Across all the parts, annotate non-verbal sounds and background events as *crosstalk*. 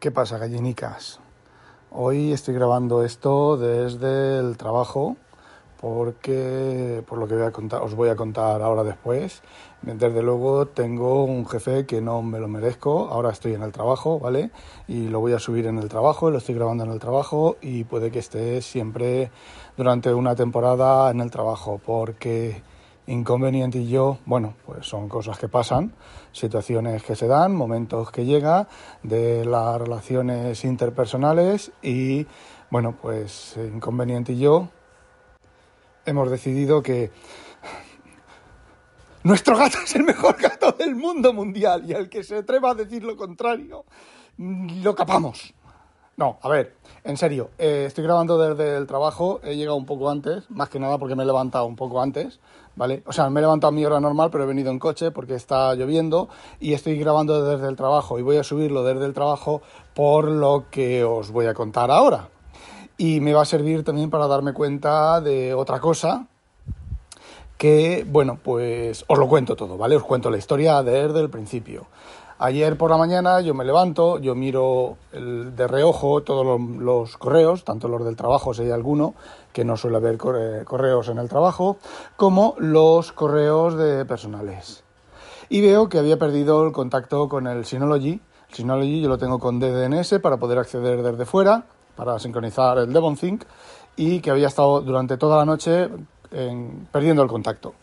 ¿Qué pasa, gallinicas? Hoy estoy grabando esto desde el trabajo porque, por lo que voy a contar, os voy a contar ahora después, desde luego tengo un jefe que no me lo merezco, ahora estoy en el trabajo, ¿vale? Y lo voy a subir en el trabajo, lo estoy grabando en el trabajo y puede que esté siempre durante una temporada en el trabajo porque inconveniente y yo, bueno, pues son cosas que pasan, situaciones que se dan, momentos que llega de las relaciones interpersonales y, bueno, pues inconveniente y yo hemos decidido que nuestro gato es el mejor gato del mundo mundial y el que se atreva a decir lo contrario, lo capamos. No, a ver, en serio, eh, estoy grabando desde el trabajo, he llegado un poco antes, más que nada porque me he levantado un poco antes, ¿vale? O sea, me he levantado a mi hora normal, pero he venido en coche porque está lloviendo y estoy grabando desde el trabajo y voy a subirlo desde el trabajo por lo que os voy a contar ahora. Y me va a servir también para darme cuenta de otra cosa que, bueno, pues os lo cuento todo, ¿vale? Os cuento la historia desde el principio. Ayer por la mañana yo me levanto, yo miro de reojo todos los, correos, tanto los del trabajo, si hay alguno, que no suele haber correos en el trabajo, como los correos de personales. Y veo que había perdido el contacto con el Synology. El Synology yo lo tengo con DDNS para poder acceder desde fuera, para sincronizar el DevonThink, y que había estado durante toda la noche perdiendo el contacto.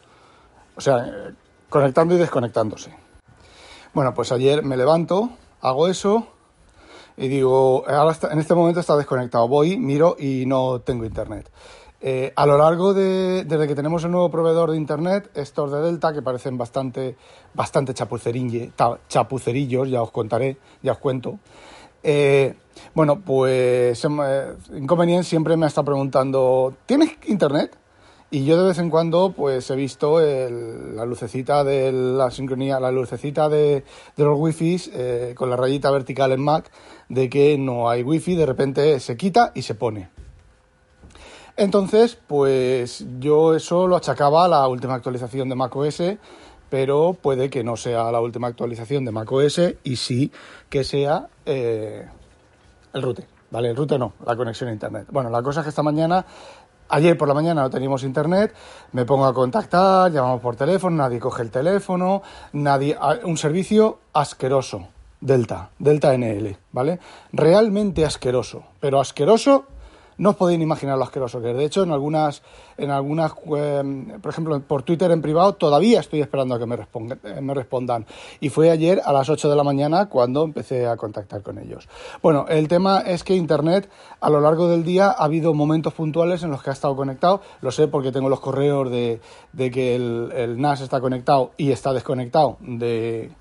O sea, conectando y desconectándose. Bueno, pues ayer me levanto, hago eso y digo, ahora en este momento está desconectado. Voy, miro y no tengo internet. Eh, a lo largo de, desde que tenemos el nuevo proveedor de internet, estos de Delta, que parecen bastante, bastante chapucerillos, ya os contaré, ya os cuento. Eh, bueno, pues eh, Inconveniente siempre me está preguntando, ¿tienes internet? Y yo de vez en cuando pues he visto la lucecita de la sincronía, la lucecita de, los wifi eh, con la rayita vertical en Mac de que no hay wifi, de repente se quita y se pone. Entonces, pues yo eso lo achacaba a la última actualización de macOS, pero puede que no sea la última actualización de macOS y sí que sea eh, el router. Vale, el router no, la conexión a internet. Bueno, la cosa es que esta mañana Ayer por la mañana no teníamos internet, me pongo a contactar, llamamos por teléfono, nadie coge el teléfono, nadie, un servicio asqueroso, Delta, Delta NL, ¿vale? Realmente asqueroso, pero asqueroso no os podéis imaginar lo asqueroso que es. De hecho, en algunas, en algunas em, por ejemplo, por Twitter en privado, todavía estoy esperando a que me, eh, respondan. Y fue ayer a las 8 de la mañana cuando empecé a contactar con ellos. Bueno, el tema es que Internet a lo largo del día ha habido momentos puntuales en los que ha estado conectado. Lo sé porque tengo los correos de, de que el, el NAS está conectado y está desconectado de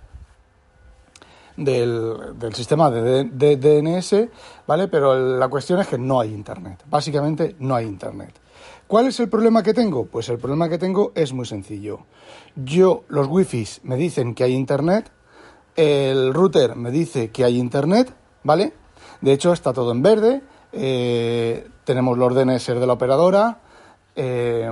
del, del sistema de, DNS, ¿vale? Pero la cuestión es que no hay Internet. Básicamente no hay Internet. ¿Cuál es el problema que tengo? Pues el problema que tengo es muy sencillo. Yo, los wifi me dicen que hay Internet, el router me dice que hay Internet, ¿vale? De hecho, está todo en verde, eh, tenemos los DNS de la operadora, eh,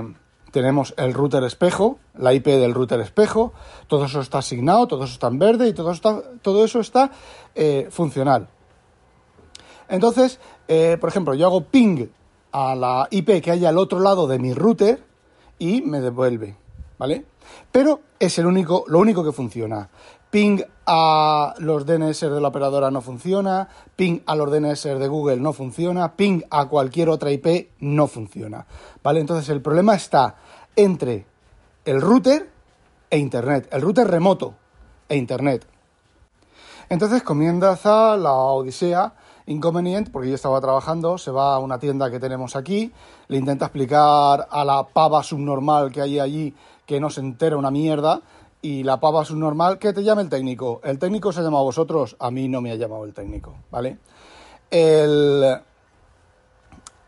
tenemos el router espejo, la IP del router espejo, todo eso está asignado, todo eso está en verde y todo, está, todo eso está eh, funcional. Entonces, eh, por ejemplo, yo hago ping a la IP que hay al otro lado de mi router y me devuelve, ¿vale? Pero es el único, lo único que funciona. Ping a los DNS de la operadora no funciona, ping a los DNS de Google no funciona, ping a cualquier otra IP no funciona. ¿Vale? Entonces el problema está entre el router e Internet, el router remoto e Internet. Entonces comienza la odisea inconveniente, porque yo estaba trabajando, se va a una tienda que tenemos aquí, le intenta explicar a la pava subnormal que hay allí que no se entera una mierda, y la pava subnormal, que te llame el técnico. El técnico se ha llamado a vosotros, a mí no me ha llamado el técnico, ¿vale? El,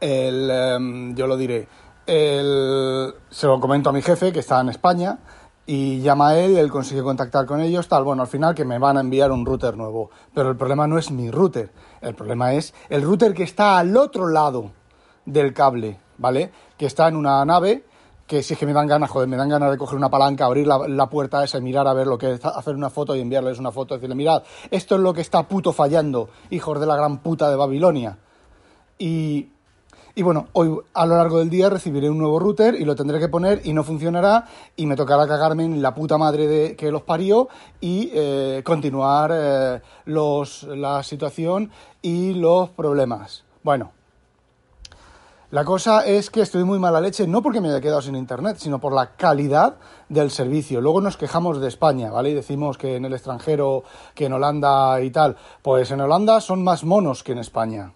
el em, yo lo diré, el, se lo comento a mi jefe, que está en España, y llama a él, él consigue contactar con ellos, tal, bueno, al final que me van a enviar un router nuevo. Pero el problema no es mi router, el problema es el router que está al otro lado del cable, ¿vale? Que está en una nave que si es que me dan ganas, joder, me dan ganas de coger una palanca, abrir la, puerta esa y mirar a ver lo que es, hacer una foto y enviarles una foto, decirle, mirad, esto es lo que está puto fallando, hijos de la gran puta de Babilonia. Y, y bueno, hoy a lo largo del día recibiré un nuevo router y lo tendré que poner y no funcionará y me tocará cagarme en la puta madre de, que los parió y eh, continuar eh, los, la situación y los problemas. Bueno, la cosa es que estoy muy mala leche, no porque me haya quedado sin internet, sino por la calidad del servicio. Luego nos quejamos de España, ¿vale? Y decimos que en el extranjero, que en Holanda y tal. Pues en Holanda son más monos que en España.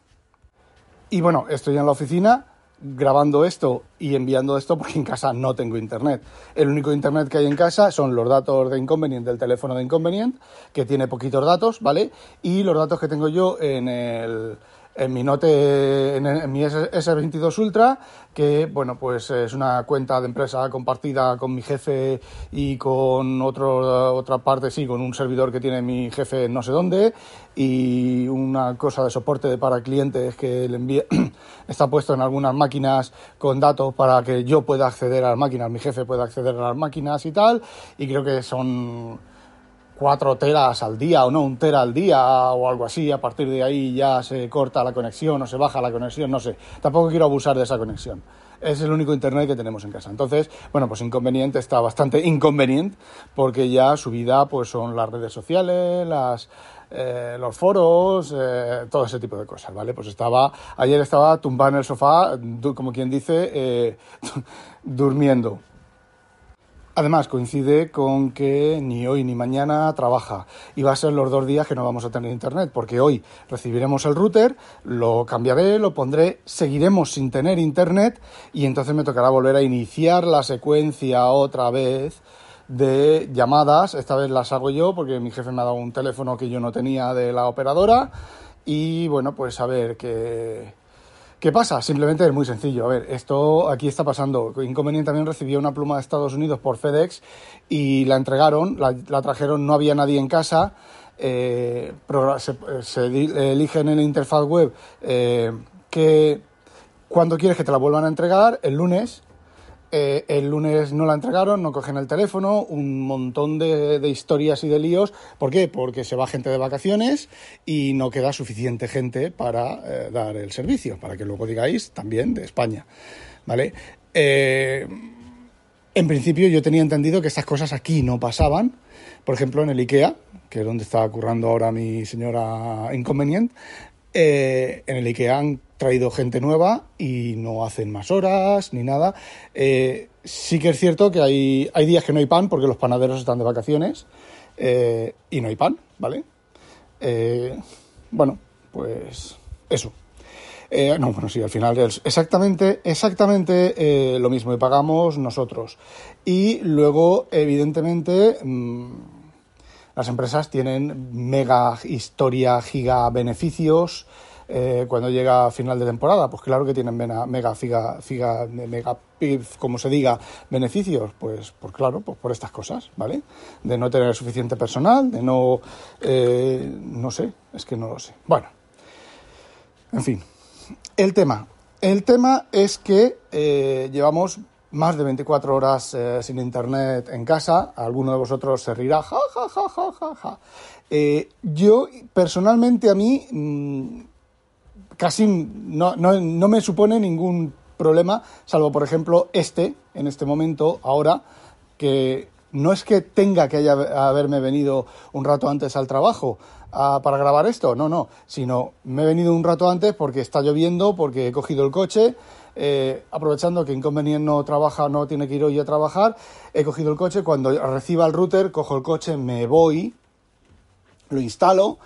Y bueno, estoy en la oficina grabando esto y enviando esto porque en casa no tengo internet. El único internet que hay en casa son los datos de Inconvenient del teléfono de Inconvenient, que tiene poquitos datos, ¿vale? Y los datos que tengo yo en el en mi Note, en, mi S22 Ultra, que bueno, pues es una cuenta de empresa compartida con mi jefe y con otro, otra parte, sí, con un servidor que tiene mi jefe no sé dónde y una cosa de soporte para clientes que le envía, *clears throat* está puesto en algunas máquinas con datos para que yo pueda acceder a las máquinas, mi jefe pueda acceder a las máquinas y tal, y creo que son cuatro teras al día o no, un tera al día o algo así, a partir de ahí ya se corta la conexión o se baja la conexión, no sé. Tampoco quiero abusar de esa conexión. Es el único internet que tenemos en casa. Entonces, bueno, pues inconveniente está bastante *laughs* inconveniente porque ya su vida pues son las redes sociales, las eh, los foros, eh, todo ese tipo de cosas, ¿vale? Pues estaba, ayer estaba tumbado en el sofá, como quien dice, eh, *laughs* durmiendo. Además, coincide con que ni hoy ni mañana trabaja y va a ser los dos días que no vamos a tener internet, porque hoy recibiremos el router, lo cambiaré, lo pondré, seguiremos sin tener internet y entonces me tocará volver a iniciar la secuencia otra vez de llamadas. Esta vez las hago yo porque mi jefe me ha dado un teléfono que yo no tenía de la operadora y bueno, pues a ver qué ¿Qué pasa? Simplemente es muy sencillo. A ver, esto aquí está pasando. Inconveniente también recibió una pluma de Estados Unidos por FedEx y la entregaron, la, trajeron, no había nadie en casa. Eh, se, elige en el interfaz web eh, que cuando quieres que te la vuelvan a entregar, el lunes, eh, el lunes no la entregaron, no cogen el teléfono, un montón de, historias y de líos. ¿Por qué? Porque se va gente de vacaciones y no queda suficiente gente para eh, dar el servicio, para que luego digáis también de España. ¿Vale? Eh, en principio yo tenía entendido que estas cosas aquí no pasaban. Por ejemplo, en el IKEA, que es donde está currando ahora mi señora Inconvenient, en el IKEA han traído gente nueva y no hacen más horas ni nada. Eh, sí que es cierto que hay, hay días que no hay pan porque los panaderos están de vacaciones eh, y no hay pan, ¿vale? Eh, bueno, pues eso. no, bueno, sí, al final es exactamente, exactamente lo mismo y pagamos nosotros. Y luego, evidentemente, mm, las empresas tienen mega historia, giga beneficios. Eh, cuando llega final de temporada? Pues claro que tienen mega, mega figa, figa, mega como se diga, beneficios, pues, pues claro, pues por estas cosas, ¿vale? De no tener suficiente personal, de no, eh, no sé, es que no lo sé. Bueno, en fin, el tema. El tema es que eh, llevamos más de 24 horas sin internet en casa. Alguno de vosotros se rirá, ja, ja, ja, ja, ja, ja. yo, personalmente, a mí, mm, casi no, no, no me supone ningún problema, salvo por ejemplo este, en este momento, ahora, que no es que tenga que haberme venido un rato antes al trabajo para grabar esto, no, no, sino me he venido un rato antes porque está lloviendo, porque he cogido el coche, eh, aprovechando que Inconvenient no trabaja, no tiene que ir hoy a trabajar, he cogido el coche, cuando reciba el router, cojo el coche, me voy, lo instalo,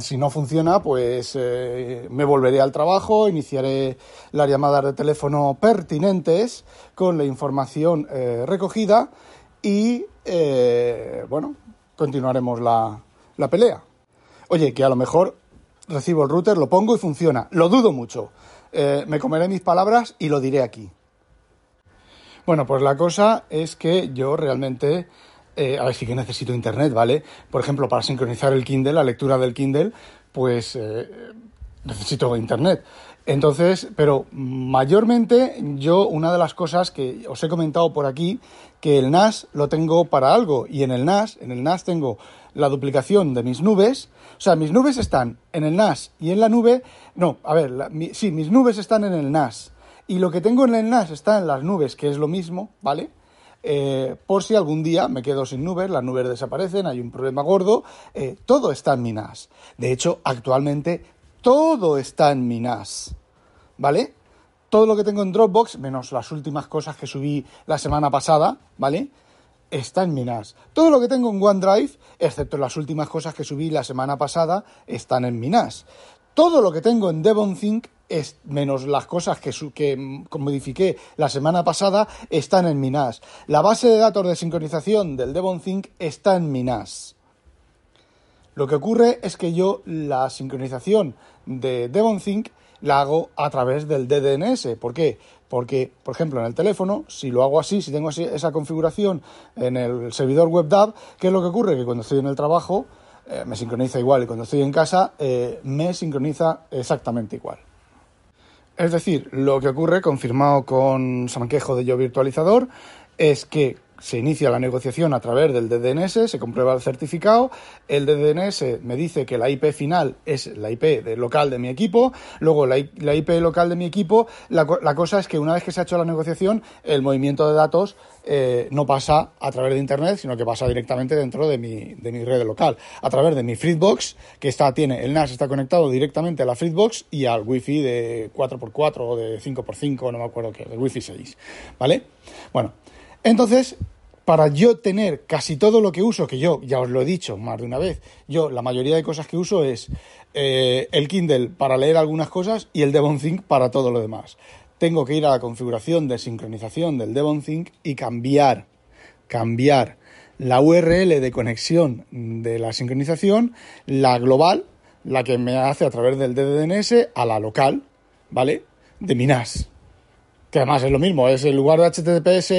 si no funciona, pues eh, me volveré al trabajo, iniciaré las llamadas de teléfono pertinentes con la información eh, recogida y, eh, bueno, continuaremos la, la pelea. Oye, que a lo mejor recibo el router, lo pongo y funciona. Lo dudo mucho. me comeré mis palabras y lo diré aquí. Bueno, pues la cosa es que yo realmente eh, a ver, sí que necesito internet, ¿vale? Por ejemplo, para sincronizar el Kindle, la lectura del Kindle, pues eh, necesito internet. Entonces, pero mayormente yo una de las cosas que os he comentado por aquí, que el NAS lo tengo para algo y en el NAS, en el NAS tengo la duplicación de mis nubes, o sea, mis nubes están en el NAS y en la nube, no, a ver, sí, mis nubes están en el NAS y lo que tengo en el NAS está en las nubes, que es lo mismo, ¿vale? Eh, por si algún día me quedo sin nubes, las nubes desaparecen, hay un problema gordo, eh, todo está en mi NAS. De hecho, actualmente todo está en mi NAS, ¿vale? Todo lo que tengo en Dropbox, menos las últimas cosas que subí la semana pasada, ¿vale? Está en mi NAS. Todo lo que tengo en OneDrive, excepto las últimas cosas que subí la semana pasada, están en mi NAS. Todo lo que tengo en DevonThink, es, menos las cosas que, que modifiqué la semana pasada, están en mi NAS. La base de datos de sincronización del DevonThink está en mi NAS. Lo que ocurre es que yo la sincronización de DevonThink la hago a través del DDNS. ¿Por qué? Porque, por ejemplo, en el teléfono, si lo hago así, si tengo esa configuración en el servidor WebDAV, ¿qué es lo que ocurre? Que cuando estoy en el trabajo eh, me sincroniza igual y cuando estoy en casa eh, me sincroniza exactamente igual. Es decir, lo que ocurre, confirmado con Sanquejo de Yo Virtualizador, es que se inicia la negociación a través del DDNS, se comprueba el certificado, el DDNS me dice que la IP final es la IP local de mi equipo, luego la, IP local de mi equipo, la, cosa es que una vez que se ha hecho la negociación, el movimiento de datos eh, no pasa a través de Internet, sino que pasa directamente dentro de mi, de mi red local, a través de mi Fritzbox, que está, tiene, el NAS está conectado directamente a la Fritzbox y al Wi-Fi de 4x4 o de 5x5, no me acuerdo qué, el Wi-Fi 6, ¿vale? Bueno, entonces, para yo tener casi todo lo que uso, que yo ya os lo he dicho más de una vez, yo la mayoría de cosas que uso es eh, el Kindle para leer algunas cosas y el DevonThink para todo lo demás. Tengo que ir a la configuración de sincronización del DevonThink y cambiar, cambiar la URL de conexión de la sincronización, la global, la que me hace a través del DDNS, a la local, ¿vale? De mi NAS que además es lo mismo, es el lugar de https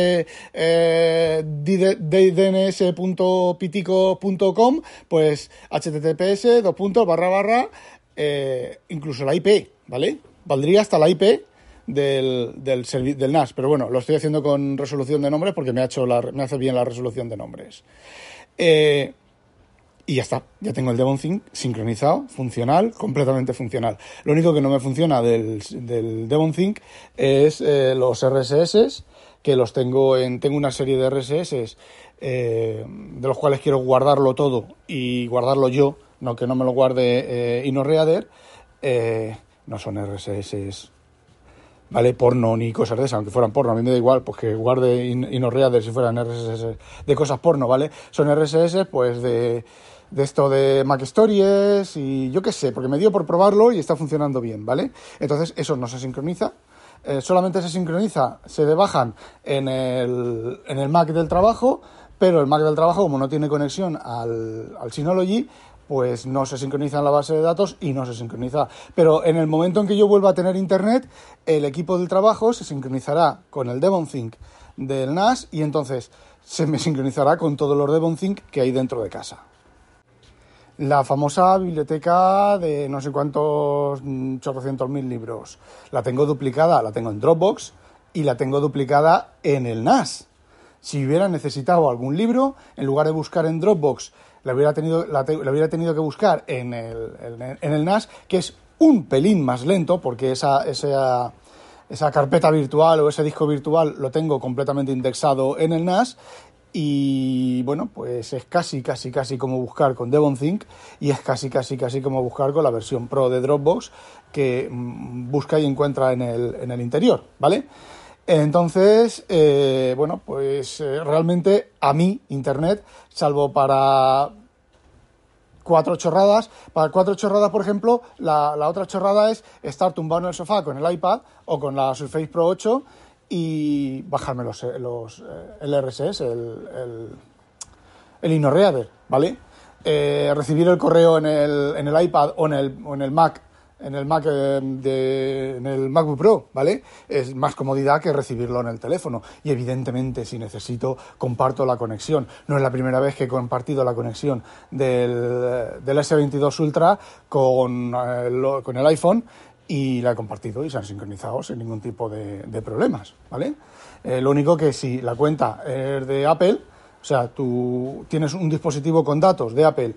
eh, ddns.pitico.com, pues https, dos puntos, barra, barra, eh, incluso la IP, ¿vale? Valdría hasta la IP del, del, del, NAS, pero bueno, lo estoy haciendo con resolución de nombres porque me, ha hecho me hace bien la resolución de nombres. Eh, y ya está, ya tengo el DevonThink sincronizado, funcional, completamente funcional. Lo único que no me funciona del, del DevonThink es eh, los RSS, que los tengo en, tengo una serie de RSS eh, de los cuales quiero guardarlo todo y guardarlo yo, no que no me lo guarde eh, InnoReader, eh, no son RSS ¿vale? Porno ni cosas de esas, aunque fueran porno, a mí me da igual, pues que guarde InnoReader si fueran RSS de cosas porno, ¿vale? Son RSS, pues de de esto de Mac Stories y yo qué sé, porque me dio por probarlo y está funcionando bien, ¿vale? Entonces eso no se sincroniza, eh, solamente se sincroniza, se debajan en el, en el Mac del trabajo, pero el Mac del trabajo, como no tiene conexión al, al Synology, pues no se sincroniza en la base de datos y no se sincroniza. Pero en el momento en que yo vuelva a tener internet, el equipo del trabajo se sincronizará con el DevonThink del NAS y entonces se me sincronizará con todos los DevonThink que hay dentro de casa la famosa biblioteca de no sé cuántos mm, chorrocientos mil libros. La tengo duplicada, la tengo en Dropbox y la tengo duplicada en el NAS. Si hubiera necesitado algún libro, en lugar de buscar en Dropbox, la hubiera tenido, la, hubiera tenido que buscar en el, en el NAS, que es un pelín más lento, porque esa, esa, esa carpeta virtual o ese disco virtual lo tengo completamente indexado en el NAS y bueno, pues es casi, casi, casi como buscar con DevonThink y es casi, casi, casi como buscar con la versión Pro de Dropbox que mm, busca y encuentra en el, en el interior, ¿vale? Entonces, eh, bueno, pues eh, realmente a mí Internet, salvo para cuatro chorradas, para cuatro chorradas, por ejemplo, la, la otra chorrada es estar tumbado en el sofá con el iPad o con la Surface Pro 8 y bajarme los, los eh, el RSS, el, el, el InnoReader, ¿vale? Eh, recibir el correo en el, en el iPad o en el, o en el Mac en el Mac eh, de, en el MacBook Pro, ¿vale? Es más comodidad que recibirlo en el teléfono. Y evidentemente, si necesito, comparto la conexión. No es la primera vez que he compartido la conexión del, del S22 Ultra con, el, con el iPhone y la he compartido y se han sincronizado sin ningún tipo de, de problemas, ¿vale? Eh, lo único que si la cuenta es de Apple, o sea, tú tienes un dispositivo con datos de Apple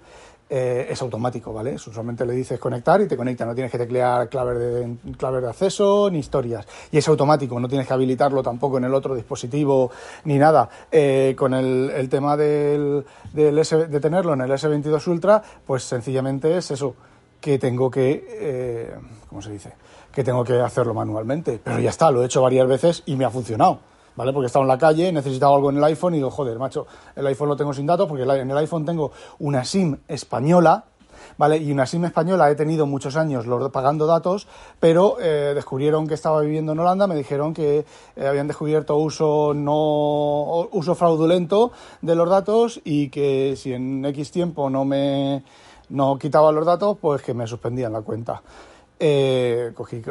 eh, es automático, ¿vale? Le dices conectar y te conecta, no tienes que teclear claves de, claves de acceso ni historias. Y es automático, no tienes que habilitarlo tampoco en el otro dispositivo ni nada. Eh, con el, el, tema del, del S, de tenerlo en el S22 Ultra, pues sencillamente es eso, que tengo que, eh, ¿cómo se dice? Que tengo que hacerlo manualmente. Pero ya está, lo he hecho varias veces y me ha funcionado. ¿vale? Porque estaba en la calle, necesitaba algo en el iPhone y digo, joder, macho, el iPhone lo tengo sin datos porque en el iPhone tengo una SIM española, ¿vale? Y una SIM española he tenido muchos años pagando datos, pero eh, descubrieron que estaba viviendo en Holanda, me dijeron que eh, habían descubierto uso no uso fraudulento de los datos y que si en X tiempo no me no quitaba los datos, pues que me suspendían la cuenta. Eh, cogí,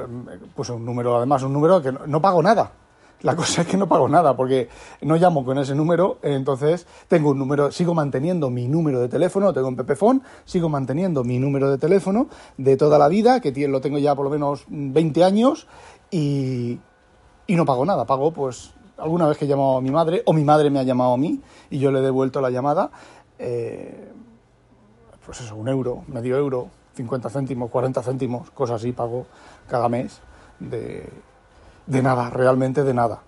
puse un número, además un número que no, pago nada, la *laughs* cosa es que no pago nada porque no llamo con ese número, entonces tengo un número, sigo manteniendo mi número de teléfono, tengo un Pepefon, sigo manteniendo mi número de teléfono de toda la vida, que lo tengo ya por lo menos 20 años y, y no pago nada, pago pues alguna vez que he llamado a mi madre o mi madre me ha llamado a mí y yo le he devuelto la llamada, eh, pues eso, un euro, medio euro, 50 céntimos, 40 céntimos, cosas así pago cada mes de de nada, realmente de nada.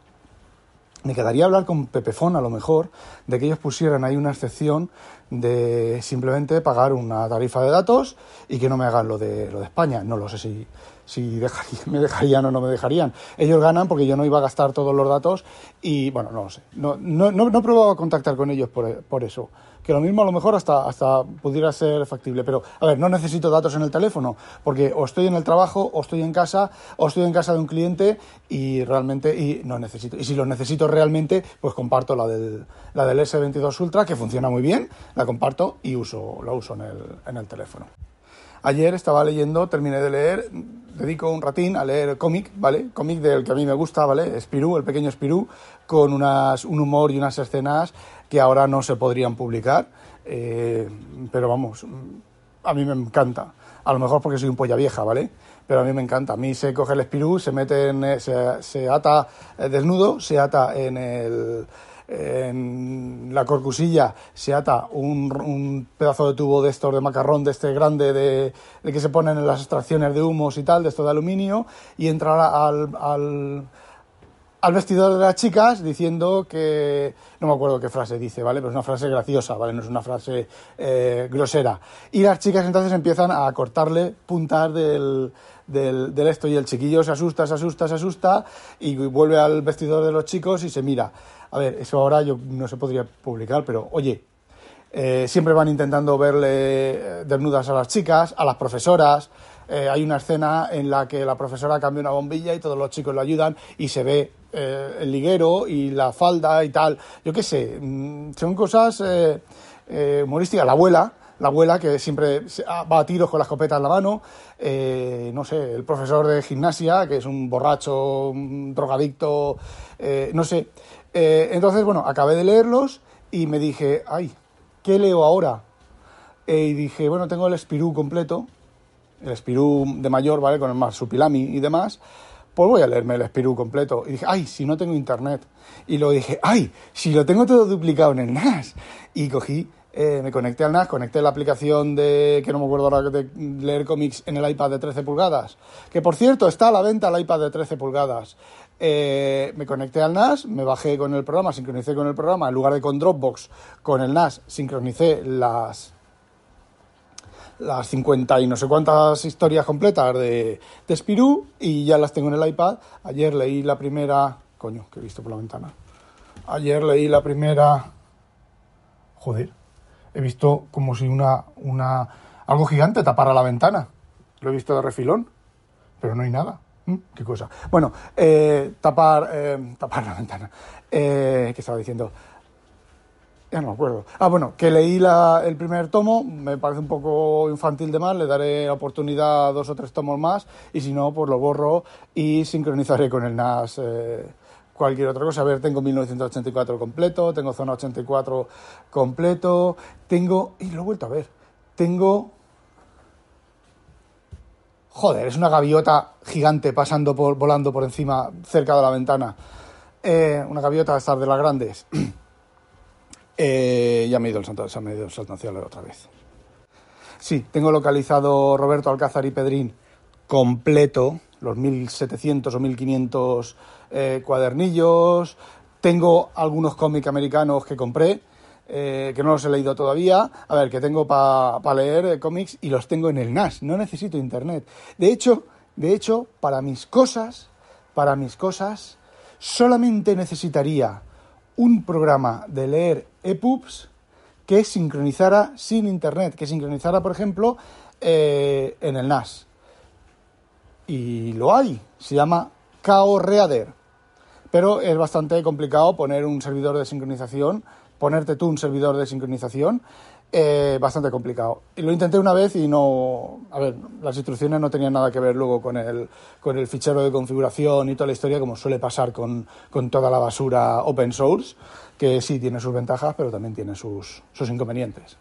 Me quedaría hablar con Pepefon a lo mejor de que ellos pusieran ahí una excepción de simplemente pagar una tarifa de datos y que no me hagan lo de lo de España. No lo sé si, si *laughs* me dejarían o no me dejarían. Ellos ganan porque yo no iba a gastar todos los datos y bueno, no lo sé. No, no, no, no he probado a contactar con ellos por, por eso que lo mismo a lo mejor hasta, hasta pudiera ser factible. Pero, a ver, no necesito datos en el teléfono, porque o estoy en el trabajo, o estoy en casa, o estoy en casa de un cliente y realmente y no necesito. Y si lo necesito realmente, pues comparto la del, la del S22 Ultra, que funciona muy bien, la comparto y uso, la uso en el, en el teléfono. Ayer estaba leyendo, terminé de leer, dedico un ratín a leer cómic, ¿vale? Cómic del que a mí me gusta, ¿vale? Spirú, el pequeño Spirú, con unas, un humor y unas escenas que ahora no se podrían publicar, eh, pero vamos, a mí me encanta. A lo mejor porque soy un polla vieja, ¿vale? Pero a mí me encanta. A mí se coge el espirú, se mete en, se, se ata eh, desnudo, se ata en el en la corcusilla se ata un, un, pedazo de tubo de estos de macarrón, de este grande, de, de, que se ponen en las extracciones de humos y tal, de esto de aluminio, y entra al, al vestidor de las chicas diciendo que no me acuerdo qué frase dice, ¿vale? Pero es una frase graciosa, ¿vale? No es una frase eh, grosera. Y las chicas entonces empiezan a cortarle puntas del, del, del, esto y el chiquillo se asusta, se asusta, se asusta y vuelve al vestidor de los chicos y se mira. A ver, eso ahora yo no se podría publicar, pero oye, eh, siempre van intentando verle eh, desnudas a las chicas, a las profesoras. Eh, hay una escena en la que la profesora cambia una bombilla y todos los chicos lo ayudan y se ve el liguero y la falda y tal. Yo qué sé, mm, son cosas humorísticas. La abuela, la abuela que siempre ah, va a tiros con la escopeta en la mano, eh, no sé, el profesor de gimnasia, que es un borracho, un drogadicto, eh, no sé. Eh, entonces, bueno, acabé de leerlos y me dije, ay, ¿qué leo ahora? y dije, bueno, tengo el Espirú completo, el Espirú de mayor, ¿vale? Con el marsupilami y demás pues voy a leerme el Espirú completo. Y dije, ay, si no tengo internet. Y luego dije, ay, si lo tengo todo duplicado en el NAS. Y cogí, eh, me conecté al NAS, conecté la aplicación de, que no me acuerdo ahora, de leer cómics en el iPad de 13 pulgadas. Que por cierto, está a la venta el iPad de 13 pulgadas. Eh, me conecté al NAS, me bajé con el programa, sincronicé con el programa, en lugar de con Dropbox, con el NAS, sincronicé las, las 50 y no sé cuántas historias completas de, de y ya las tengo en el iPad. Ayer leí la primera... Coño, que he visto por la ventana. Ayer leí la primera... Joder, he visto como si una, una algo gigante tapara la ventana. Lo he visto de refilón, pero no hay nada. ¿Mm? ¿Qué cosa? Bueno, eh, tapar, eh, tapar la ventana. Eh, ¿Qué estaba diciendo? Ya no me acuerdo. Ah, bueno, que leí el primer tomo, me parece un poco infantil de más, le daré oportunidad a dos o tres tomos más y si no, pues lo borro y sincronizaré con el NAS cualquier otra cosa. A ver, tengo 1984 completo, tengo Zona 84 completo, tengo... y lo he vuelto a ver. Tengo... Joder, es una gaviota gigante pasando por, volando por encima, cerca de la ventana. Eh, una gaviota de estas de las grandes. *clears throat* Eh, ya me he ido el santo, se me ha ido el salto otra vez. Sí, tengo localizado Roberto Alcázar y Pedrín completo, los 1700 o 1500 eh, cuadernillos. Tengo algunos cómics americanos que compré, eh, que no los he leído todavía. A ver, que tengo para leer cómics y los tengo en el NAS. No necesito internet. De hecho, de hecho, para mis cosas, para mis cosas, solamente necesitaría un programa de leer EPUBs que sincronizara sin internet, que sincronizara, por ejemplo, eh, en el NAS. Y lo hay, se llama Reader. Pero es bastante complicado poner un servidor de sincronización, ponerte tú un servidor de sincronización eh, bastante complicado. Y lo intenté una vez y no. A ver, las instrucciones no tenían nada que ver luego con el, con el fichero de configuración y toda la historia, como suele pasar con, con toda la basura open source, que sí tiene sus ventajas, pero también tiene sus, sus inconvenientes.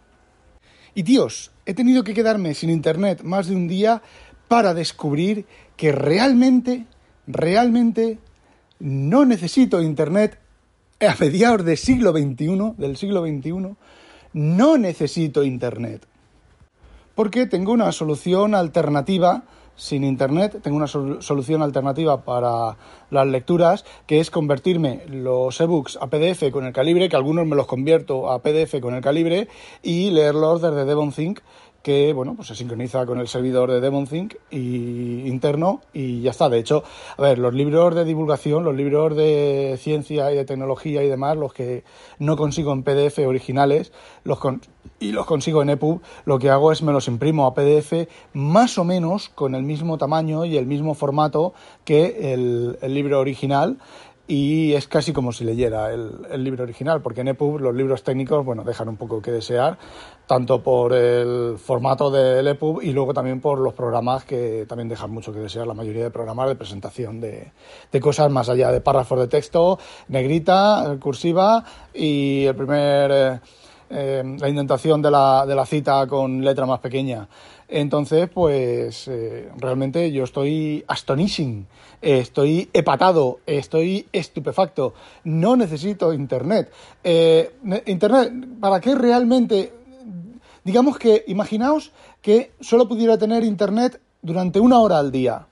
Y tíos, he tenido que quedarme sin internet más de un día para descubrir que realmente, realmente no necesito internet a mediados del siglo XXI, del siglo XXI, no necesito Internet. Porque tengo una solución alternativa sin Internet, tengo una solución alternativa para las lecturas, que es convertirme los ebooks a PDF con el calibre, que algunos me los convierto a PDF con el calibre, y leerlos desde DevonThink que bueno, pues se sincroniza con el servidor de DevonThink y interno y ya está. De hecho, a ver, los libros de divulgación, los libros de ciencia y de tecnología y demás, los que no consigo en PDF originales los y los consigo en EPUB, lo que hago es me los imprimo a PDF más o menos con el mismo tamaño y el mismo formato que el libro original y es casi como si leyera el, libro original, porque en EPUB los libros técnicos, bueno, dejan un poco que desear, tanto por el formato del EPUB y luego también por los programas que también dejan mucho que desear, la mayoría de programas de presentación de, cosas más allá de párrafos de texto, negrita, cursiva y el primer... Eh, eh, la indentación de la, de la cita con letra más pequeña. Entonces, pues eh, realmente yo estoy astonishing, estoy hepatado, estoy estupefacto. No necesito Internet. Eh, Internet, ¿para qué realmente? Digamos que, imaginaos que solo pudiera tener Internet durante una hora al día.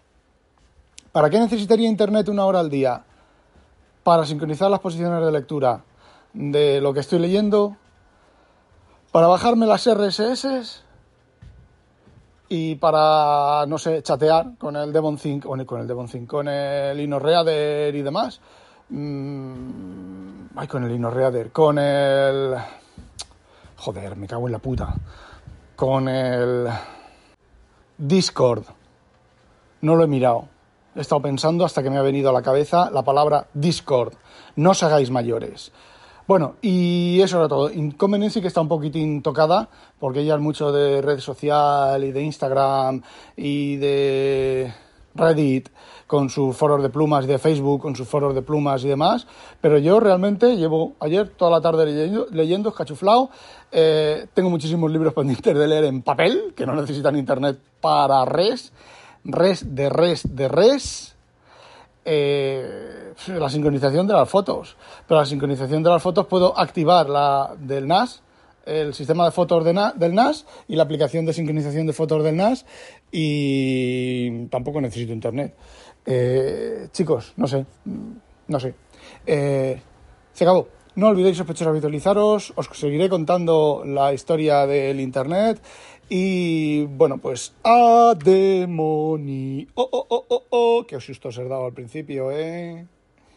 ¿Para qué necesitaría Internet una hora al día? Para sincronizar las posiciones de lectura de lo que estoy leyendo, para bajarme las RSS y para, no sé, chatear con el DevonThink, con el, con el DevonThink, con el InnoReader y demás. Mm, ay, con el InnoReader, con el... Joder, me cago en la puta. Con el Discord. No lo he mirado. He estado pensando hasta que me ha venido a la cabeza la palabra Discord. No os hagáis mayores. Bueno, y eso era todo. Inconveniencia que está un poquitín tocada, porque ella es mucho de red social y de Instagram y de Reddit con sus foros de plumas y de Facebook con sus foros de plumas y demás, pero yo realmente llevo ayer toda la tarde leyendo, leyendo escachuflado, eh, tengo muchísimos libros *laughs* pendientes de leer en papel, que no necesitan internet para res, res de res de res, eh, la sincronización de las fotos. Pero la sincronización de las fotos puedo activar la del NAS, el sistema de fotos del NAS y la aplicación de sincronización de fotos del NAS y tampoco necesito internet. Eh, chicos, no sé, no sé. Eh, se acabó. No olvidéis sospechosos habitualizaros, os seguiré contando la historia del internet y bueno, pues a. Oh, oh, oh, oh, oh, qué susto os he dado al principio, eh.